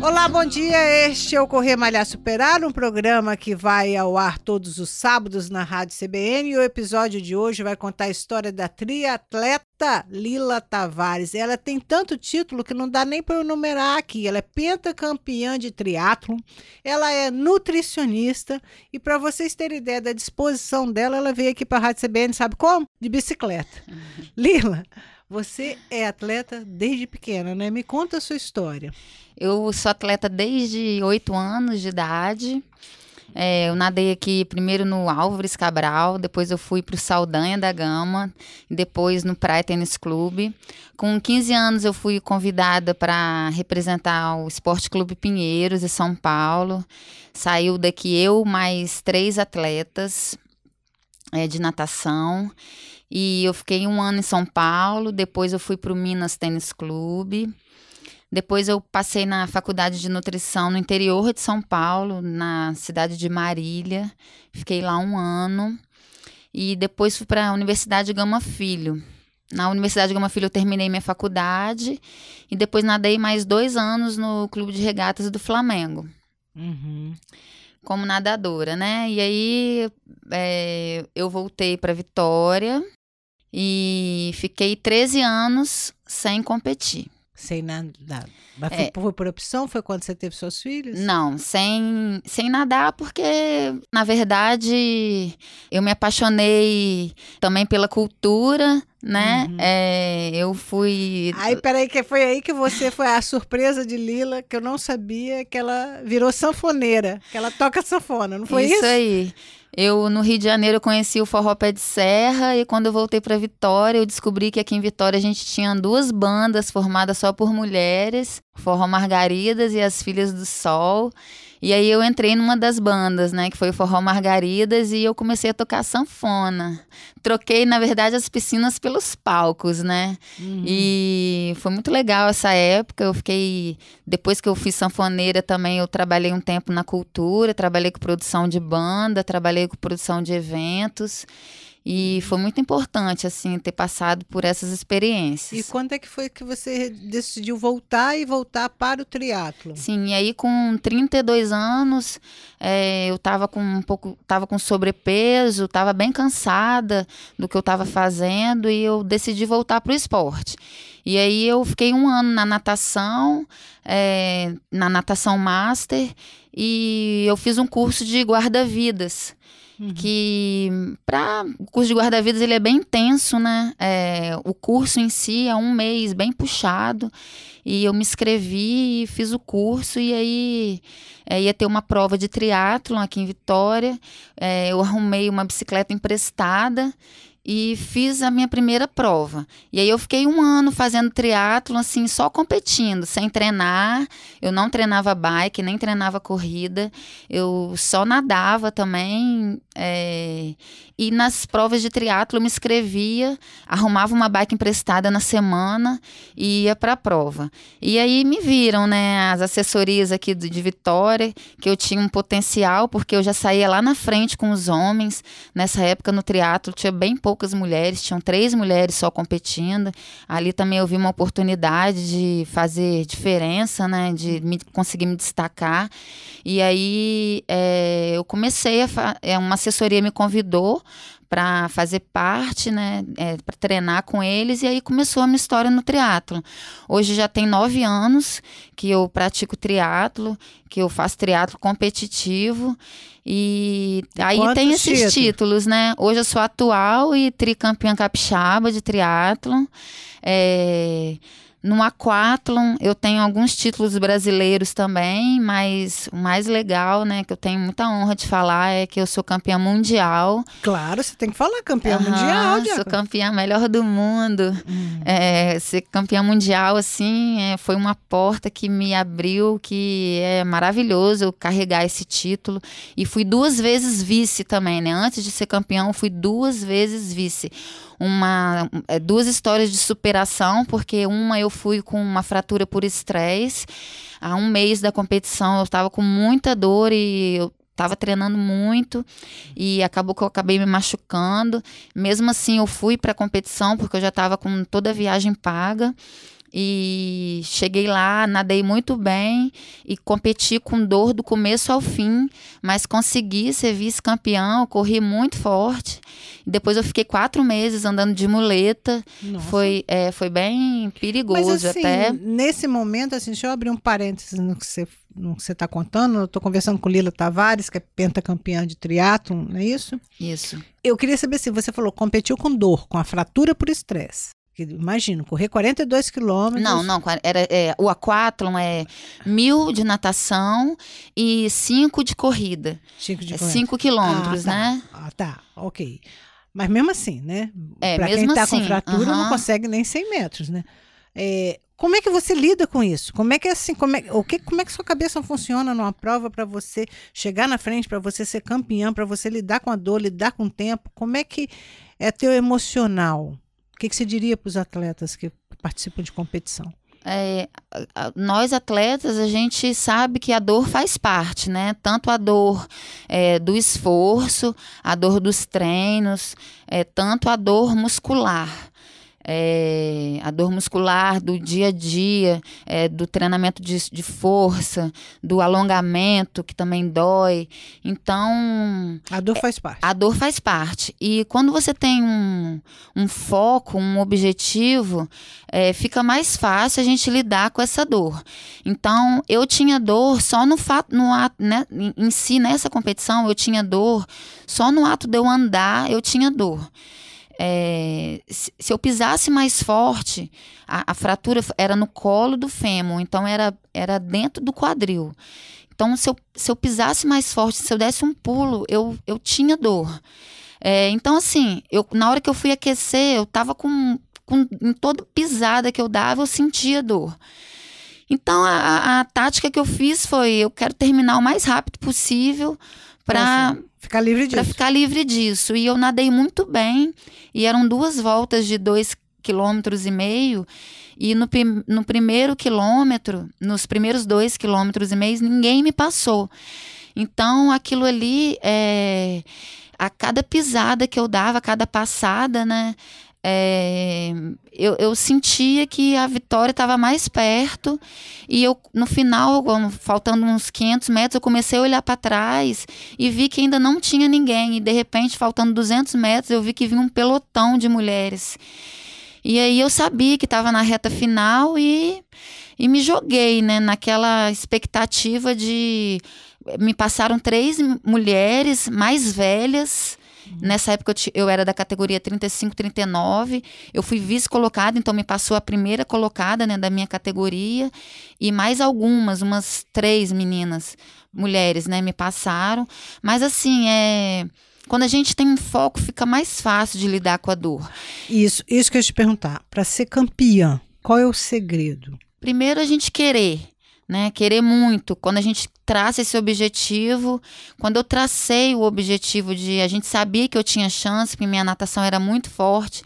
Olá, bom dia. Este é o Correr Malhar Superar, um programa que vai ao ar todos os sábados na Rádio CBN. E o episódio de hoje vai contar a história da triatleta Lila Tavares. Ela tem tanto título que não dá nem para eu numerar aqui. Ela é pentacampeã de triatlo, ela é nutricionista e para vocês terem ideia da disposição dela, ela veio aqui para a Rádio CBN, sabe como? De bicicleta. Uhum. Lila, você é atleta desde pequena, né? Me conta a sua história. Eu sou atleta desde oito anos de idade. É, eu nadei aqui primeiro no Álvares Cabral, depois eu fui para o Saldanha da Gama, depois no Praia Tênis Clube. Com 15 anos eu fui convidada para representar o Esporte Clube Pinheiros de São Paulo. Saiu daqui eu mais três atletas é, de natação. E eu fiquei um ano em São Paulo, depois eu fui para o Minas Tênis Clube. Depois eu passei na faculdade de nutrição no interior de São Paulo, na cidade de Marília. Fiquei lá um ano. E depois fui para a Universidade Gama Filho. Na Universidade Gama Filho eu terminei minha faculdade e depois nadei mais dois anos no Clube de Regatas do Flamengo. Uhum. Como nadadora, né? E aí é, eu voltei para Vitória e fiquei 13 anos sem competir. Sem nadar. Mas é. foi, por opção? Foi quando você teve seus filhos? Não, sem, sem nadar, porque, na verdade, eu me apaixonei também pela cultura, né? Uhum. É, eu fui. Aí, peraí, que foi aí que você foi a surpresa de Lila, que eu não sabia que ela virou sanfoneira, que ela toca sanfona, não foi isso? Isso aí. Eu, no Rio de Janeiro, conheci o Forró Pé de Serra e quando eu voltei para Vitória, eu descobri que aqui em Vitória a gente tinha duas bandas formadas só por mulheres, Forró Margaridas e as Filhas do Sol. E aí eu entrei numa das bandas, né, que foi o Forró Margaridas, e eu comecei a tocar sanfona. Troquei, na verdade, as piscinas pelos palcos, né? Uhum. E foi muito legal essa época. Eu fiquei. Depois que eu fui sanfoneira também, eu trabalhei um tempo na cultura, trabalhei com produção de banda, trabalhei com produção de eventos. E foi muito importante, assim, ter passado por essas experiências. E quando é que foi que você decidiu voltar e voltar para o triatlo? Sim, e aí com 32 anos, é, eu estava com um pouco, tava com sobrepeso, estava bem cansada do que eu estava fazendo e eu decidi voltar para o esporte. E aí eu fiquei um ano na natação, é, na natação master, e eu fiz um curso de guarda-vidas. Uhum. Que para o curso de guarda-vidas ele é bem intenso, né? É, o curso em si é um mês bem puxado. E eu me inscrevi e fiz o curso e aí é, ia ter uma prova de triatlon aqui em Vitória. É, eu arrumei uma bicicleta emprestada e fiz a minha primeira prova. E aí eu fiquei um ano fazendo triatlo assim, só competindo, sem treinar. Eu não treinava bike, nem treinava corrida. Eu só nadava também. É... E nas provas de triatlo eu me inscrevia, arrumava uma bike emprestada na semana e ia para a prova. E aí me viram, né, as assessorias aqui de Vitória, que eu tinha um potencial, porque eu já saía lá na frente com os homens. Nessa época no triatlo tinha bem pouco poucas mulheres, tinham três mulheres só competindo. Ali também eu vi uma oportunidade de fazer diferença, né? De me, conseguir me destacar. E aí é, eu comecei a. É, uma assessoria me convidou para fazer parte, né, é, para treinar com eles, e aí começou a minha história no triatlo. Hoje já tem nove anos que eu pratico triatlo, que eu faço triatlo competitivo, e aí Quantos tem esses títulos? títulos, né? Hoje eu sou atual e tricampeã capixaba de triatlo. É, no aquatlon eu tenho alguns títulos brasileiros também, mas o mais legal, né, que eu tenho muita honra de falar é que eu sou campeã mundial. Claro, você tem que falar campeã uhum, mundial. Sou campeã melhor do mundo. Hum. É, ser campeã mundial assim é, foi uma porta que me abriu, que é maravilhoso eu carregar esse título e fui duas vezes vice também, né? Antes de ser campeão, fui duas vezes vice uma, é, duas histórias de superação, porque uma eu fui com uma fratura por estresse. Há um mês da competição eu estava com muita dor e eu estava treinando muito e acabou que eu acabei me machucando. Mesmo assim, eu fui para a competição porque eu já estava com toda a viagem paga. E cheguei lá, nadei muito bem e competi com dor do começo ao fim, mas consegui ser vice-campeão, corri muito forte. Depois eu fiquei quatro meses andando de muleta. Foi, é, foi bem perigoso mas, assim, até. Nesse momento, assim, deixa eu abrir um parênteses no que você no que você está contando. Eu estou conversando com Lila Tavares, que é pentacampeã de triatlon, não é isso? Isso. Eu queria saber se você falou competiu com dor, com a fratura por estresse. Imagino, correr 42 quilômetros. Não, não, era, é, o aquatlon é mil de natação e cinco de corrida. Cinco de é corrida. Cinco quilômetros, ah, tá. né? Ah, tá, ok. Mas mesmo assim, né? É, pra quem tá assim, com fratura uh -huh. não consegue nem 100 metros, né? É, como é que você lida com isso? Como é que assim, como é, o que, como é que sua cabeça funciona numa prova para você chegar na frente, para você ser campeão, para você lidar com a dor, lidar com o tempo? Como é que é teu emocional? O que, que você diria para os atletas que participam de competição? É, nós atletas, a gente sabe que a dor faz parte, né? Tanto a dor é, do esforço, a dor dos treinos, é, tanto a dor muscular é, a dor muscular do dia a dia, é, do treinamento de, de, força, do alongamento, que também dói. Então. A dor faz parte. A dor faz parte. E quando você tem um, um foco, um objetivo, é, fica mais fácil a gente lidar com essa dor. Então, eu tinha dor só no fato, no ato, né, em, em si, nessa competição, eu tinha dor, só no ato de eu andar, eu tinha dor. É, se, se, eu pisasse mais forte, a, a, fratura era no colo do fêmur, então era, era dentro do quadril. Então, se eu, se eu pisasse mais forte, se eu desse um pulo, eu, eu tinha dor. É, então, assim, eu, na hora que eu fui aquecer, eu tava com, com. Em toda pisada que eu dava, eu sentia dor. Então, a, a, tática que eu fiz foi: eu quero terminar o mais rápido possível para ficar livre disso. Para ficar livre disso. E eu nadei muito bem. E eram duas voltas de dois quilômetros e meio. E no, no primeiro quilômetro, nos primeiros dois quilômetros e meio, ninguém me passou. Então, aquilo ali, é, a cada pisada que eu dava, a cada passada, né? É, eu, eu, sentia que a vitória estava mais perto e eu no final, faltando uns 500 metros, eu comecei a olhar para trás e vi que ainda não tinha ninguém e de repente, faltando 200 metros, eu vi que vinha um pelotão de mulheres. E aí eu sabia que estava na reta final e, e me joguei, né, naquela expectativa de me passaram três mulheres mais velhas Nessa época eu, eu, era da categoria 35, 39. Eu fui vice-colocada, então me passou a primeira colocada né, da minha categoria. E mais algumas, umas três meninas, mulheres, né, me passaram. Mas assim, é. Quando a gente tem um foco, fica mais fácil de lidar com a dor. Isso, isso que eu ia te perguntar. Para ser campeã, qual é o segredo? Primeiro a gente querer né? Querer muito. Quando a gente traça esse objetivo, quando eu tracei o objetivo de a gente sabia que eu tinha chance, porque minha natação era muito forte,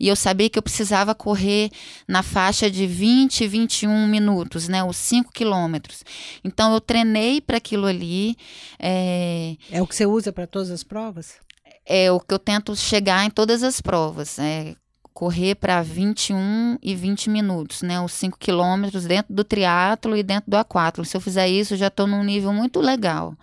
e eu sabia que eu precisava correr na faixa de 20, 21 minutos, né? Os 5 quilômetros. Então eu treinei para aquilo ali. É... é o que você usa para todas as provas? É o que eu tento chegar em todas as provas. É, correr para 21 e 20 minutos, né? Os 5 quilômetros dentro do triatlo e dentro do aquatlo. Se eu fizer isso, eu já estou num nível muito legal.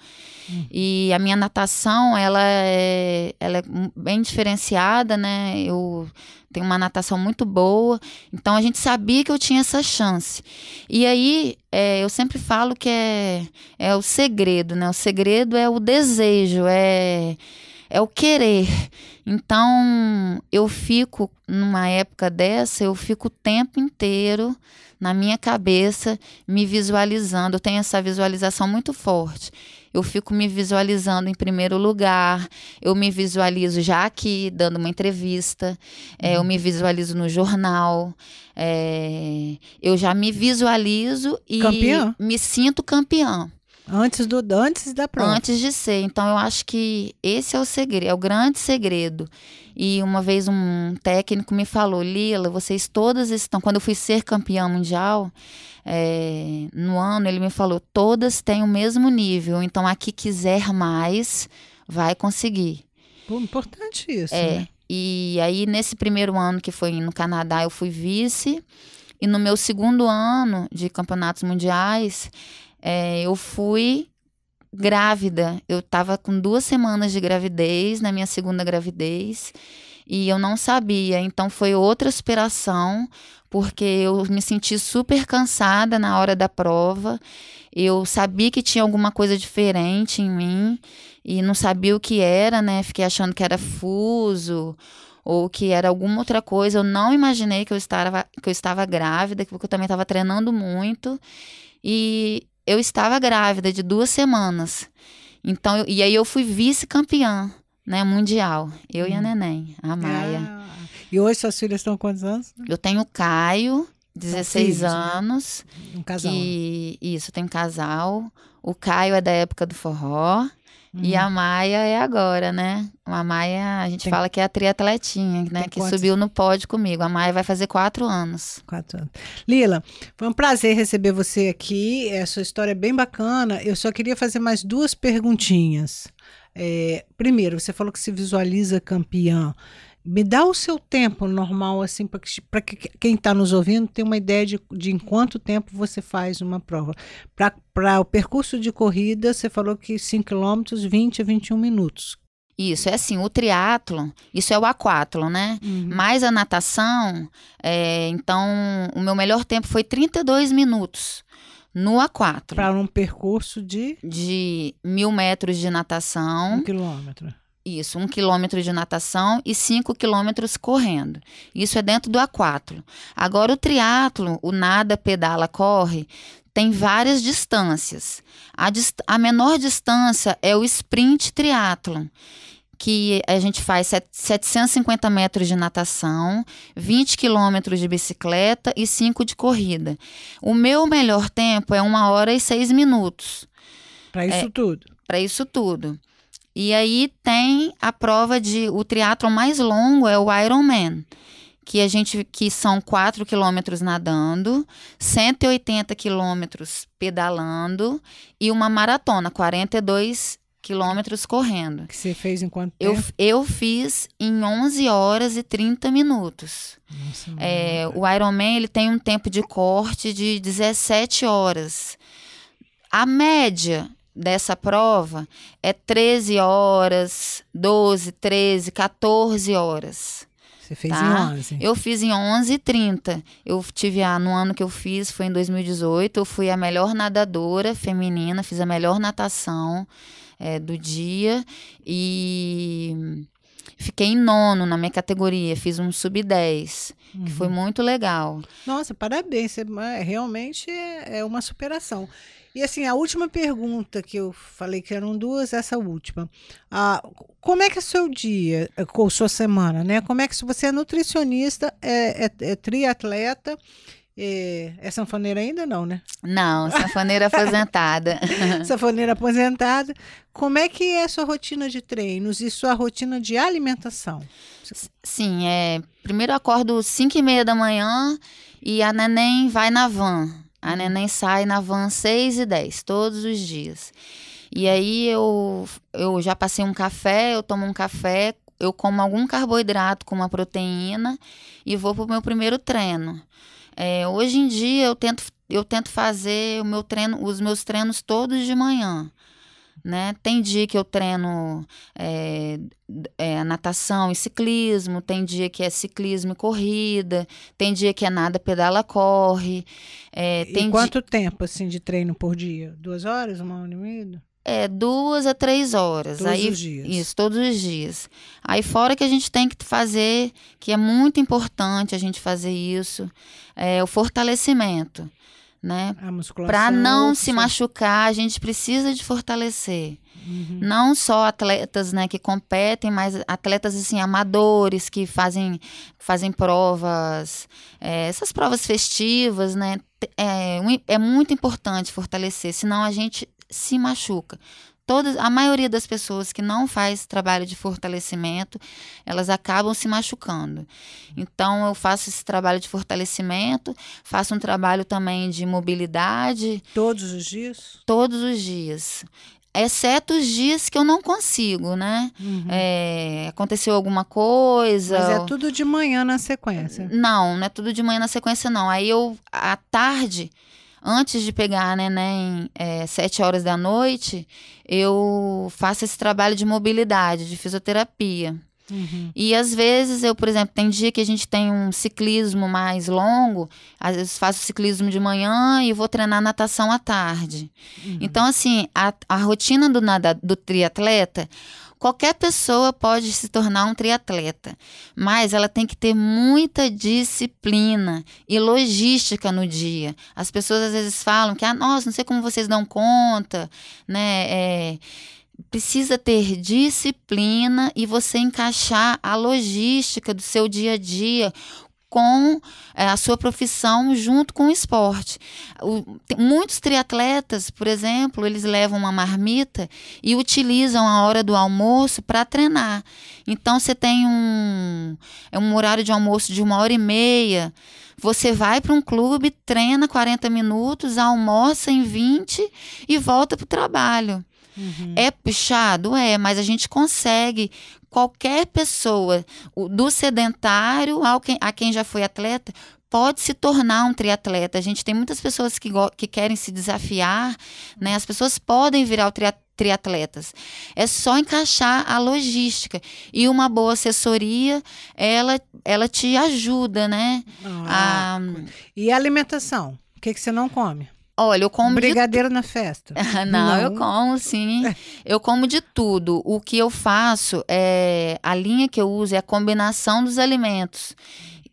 Hum. E a minha natação, ela é, ela é bem diferenciada, né? Eu tenho uma natação muito boa. Então, a gente sabia que eu tinha essa chance. E aí, é, eu sempre falo que é, é o segredo, né? O segredo é o desejo, é é o querer. Então, eu fico, numa época dessa, eu fico o tempo inteiro na minha cabeça me visualizando. Eu tenho essa visualização muito forte. Eu fico me visualizando em primeiro lugar, eu me visualizo já aqui dando uma entrevista, é, eu me visualizo no jornal, é, eu já me visualizo e campeã. me sinto campeã. Antes, do, antes da prova. Antes de ser. Então, eu acho que esse é o segredo, é o grande segredo. E uma vez um técnico me falou, Lila, vocês todas estão. Quando eu fui ser campeã mundial, é, no ano, ele me falou, todas têm o mesmo nível. Então, a que quiser mais, vai conseguir. Pô, importante isso. É. Né? E aí, nesse primeiro ano que foi no Canadá, eu fui vice. E no meu segundo ano de campeonatos mundiais, é, eu fui grávida. Eu estava com duas semanas de gravidez, na minha segunda gravidez, e eu não sabia. Então foi outra superação, porque eu me senti super cansada na hora da prova. Eu sabia que tinha alguma coisa diferente em mim e não sabia o que era, né? Fiquei achando que era fuso ou que era alguma outra coisa. Eu não imaginei que eu estava, que eu estava grávida, porque eu também estava treinando muito. E eu estava grávida de duas semanas. Então, eu, e aí eu fui vice-campeã, né, mundial. Eu hum. e a hum. neném, a Maia. Ah, e hoje suas filhas estão quantos anos? Eu tenho o Caio, 16 filhos, né? anos. Né? Um casal. Que, isso, tem um casal. O Caio é da época do forró. E a uhum. Maia é agora, né? A Maia, a gente Tem... fala que é a triatletinha, né? Tem que quantos? subiu no pódio comigo. A Maia vai fazer quatro anos. Quatro anos. Lila, foi um prazer receber você aqui. A sua história é bem bacana. Eu só queria fazer mais duas perguntinhas. É, primeiro, você falou que se visualiza campeã. Me dá o seu tempo normal, assim, para que, que quem está nos ouvindo tenha uma ideia de, de em quanto tempo você faz uma prova. Para o percurso de corrida, você falou que 5 km, 20 a 21 minutos. Isso, é assim, o triatlo, isso é o aquatlo, né? Uhum. Mais a natação, é, então o meu melhor tempo foi 32 minutos no aquatlo. Para um percurso de? De mil metros de natação. Um quilômetro. Isso, um quilômetro de natação e cinco quilômetros correndo. Isso é dentro do aquatlo. Agora, o triatlo, o nada, pedala, corre, tem várias distâncias. A, dist a menor distância é o sprint triatlo, que a gente faz 750 metros de natação, 20 quilômetros de bicicleta e 5 de corrida. O meu melhor tempo é uma hora e seis minutos. Para isso é, tudo? Para isso tudo. E aí tem a prova de o triatlo mais longo é o Ironman, que a gente que são 4 quilômetros nadando, 180 quilômetros pedalando e uma maratona, 42 quilômetros correndo. Que você fez em quanto tempo? Eu, eu fiz em 11 horas e 30 minutos. Nossa, é, o Ironman ele tem um tempo de corte de 17 horas. A média dessa prova é 13 horas, 12, 13, 14 horas. Você fez tá? em 11? Eu fiz em 11 e 30. Eu tive a, no ano que eu fiz, foi em 2018, eu fui a melhor nadadora feminina, fiz a melhor natação é, do dia e fiquei em nono na minha categoria, fiz um sub-10, uhum. que foi uhum. muito legal. Nossa, parabéns, você, é, realmente é, é uma superação. E assim, a última pergunta que eu falei que eram duas, essa última. Ah, como é que é seu dia, ou sua semana, né? Como é que se você é nutricionista, é, é, é triatleta, é, é sanfoneira ainda não, né? Não, sanfoneira aposentada. sanfoneira aposentada. Como é que é a sua rotina de treinos e sua rotina de alimentação? Sim, é. Primeiro acordo 5 e meia da manhã e a neném vai na van. A neném sai na van 6 e 10, todos os dias. E aí eu, eu já passei um café, eu tomo um café, eu como algum carboidrato com uma proteína e vou para o meu primeiro treino. É, hoje em dia eu tento, eu tento fazer o meu treino, os meus treinos todos de manhã né? Tem dia que eu treino é, é, natação e ciclismo, tem dia que é ciclismo e corrida, tem dia que é nada, pedala, corre. É, e quanto di... tempo assim de treino por dia? Duas horas, uma hora e meia? É, duas a três horas. Todos Aí, os dias. Isso, todos os dias. Aí fora que a gente tem que fazer, que é muito importante a gente fazer isso, é o fortalecimento né? Para não se machucar, a gente precisa de fortalecer. Uhum. Não só atletas, né, que competem, mas atletas assim amadores que fazem fazem provas, é, essas provas festivas, né? É, é muito importante fortalecer, senão a gente se machuca. Todas, a maioria das pessoas que não faz trabalho de fortalecimento, elas acabam se machucando. Então, eu faço esse trabalho de fortalecimento, faço um trabalho também de mobilidade. Todos os dias? Todos os dias exceto os dias que eu não consigo, né? Uhum. É, aconteceu alguma coisa. Mas é tudo de manhã na sequência? Não, não é tudo de manhã na sequência, não. Aí eu, à tarde, antes de pegar neném é, sete horas da noite, eu faço esse trabalho de mobilidade, de fisioterapia. Uhum. E às vezes eu, por exemplo, tem dia que a gente tem um ciclismo mais longo, às vezes faço ciclismo de manhã e vou treinar natação à tarde. Uhum. Então, assim, a, a rotina do, nada, do triatleta, qualquer pessoa pode se tornar um triatleta, mas ela tem que ter muita disciplina e logística no dia. As pessoas às vezes falam que, ah, nossa, não sei como vocês dão conta, né? É, precisa ter disciplina e você encaixar a logística do seu dia a dia com é, a sua profissão junto com o esporte. O, muitos triatletas, por exemplo, eles levam uma marmita e utilizam a hora do almoço para treinar. Então você tem um, é um horário de almoço de uma hora e meia. Você vai para um clube, treina 40 minutos, almoça em 20 e volta para o trabalho. Uhum. É puxado? É, mas a gente consegue. Qualquer pessoa, do sedentário ao quem, a quem já foi atleta, pode se tornar um triatleta. A gente tem muitas pessoas que, que querem se desafiar, né? As pessoas podem virar o triatleta triatletas. É só encaixar a logística e uma boa assessoria, ela ela te ajuda, né? Ah, a... E a alimentação? O que, que você não come? Olha, eu como. Brigadeiro de... na festa. não, não, eu como, sim. eu como de tudo. O que eu faço é. A linha que eu uso é a combinação dos alimentos.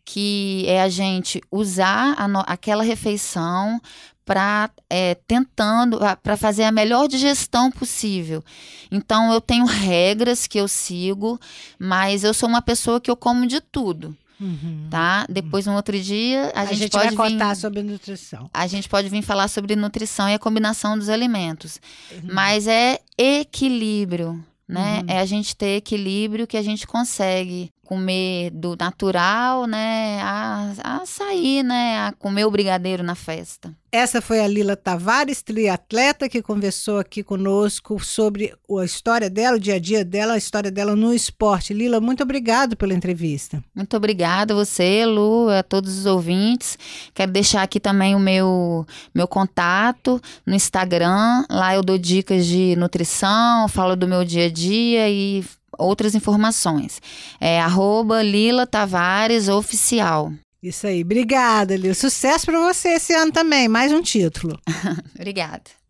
Que é a gente usar a no... aquela refeição para é, tentando para fazer a melhor digestão possível. Então eu tenho regras que eu sigo, mas eu sou uma pessoa que eu como de tudo. Uhum. Tá? Depois, um outro dia, a, a gente, gente pode vai contar sobre nutrição. A gente pode vir falar sobre nutrição e a combinação dos alimentos. Uhum. Mas é equilíbrio, né? Uhum. É a gente ter equilíbrio que a gente consegue comer do natural, né, a, a sair, né, a comer o brigadeiro na festa. Essa foi a Lila Tavares, triatleta, que conversou aqui conosco sobre a história dela, o dia a dia dela, a história dela no esporte. Lila, muito obrigado pela entrevista. Muito obrigada a você, Lu, a todos os ouvintes. Quero deixar aqui também o meu, meu contato no Instagram. Lá eu dou dicas de nutrição, falo do meu dia a dia e outras informações. É arroba Lila Tavares Oficial. Isso aí. Obrigada, Lila. Sucesso para você esse ano também. Mais um título. Obrigada.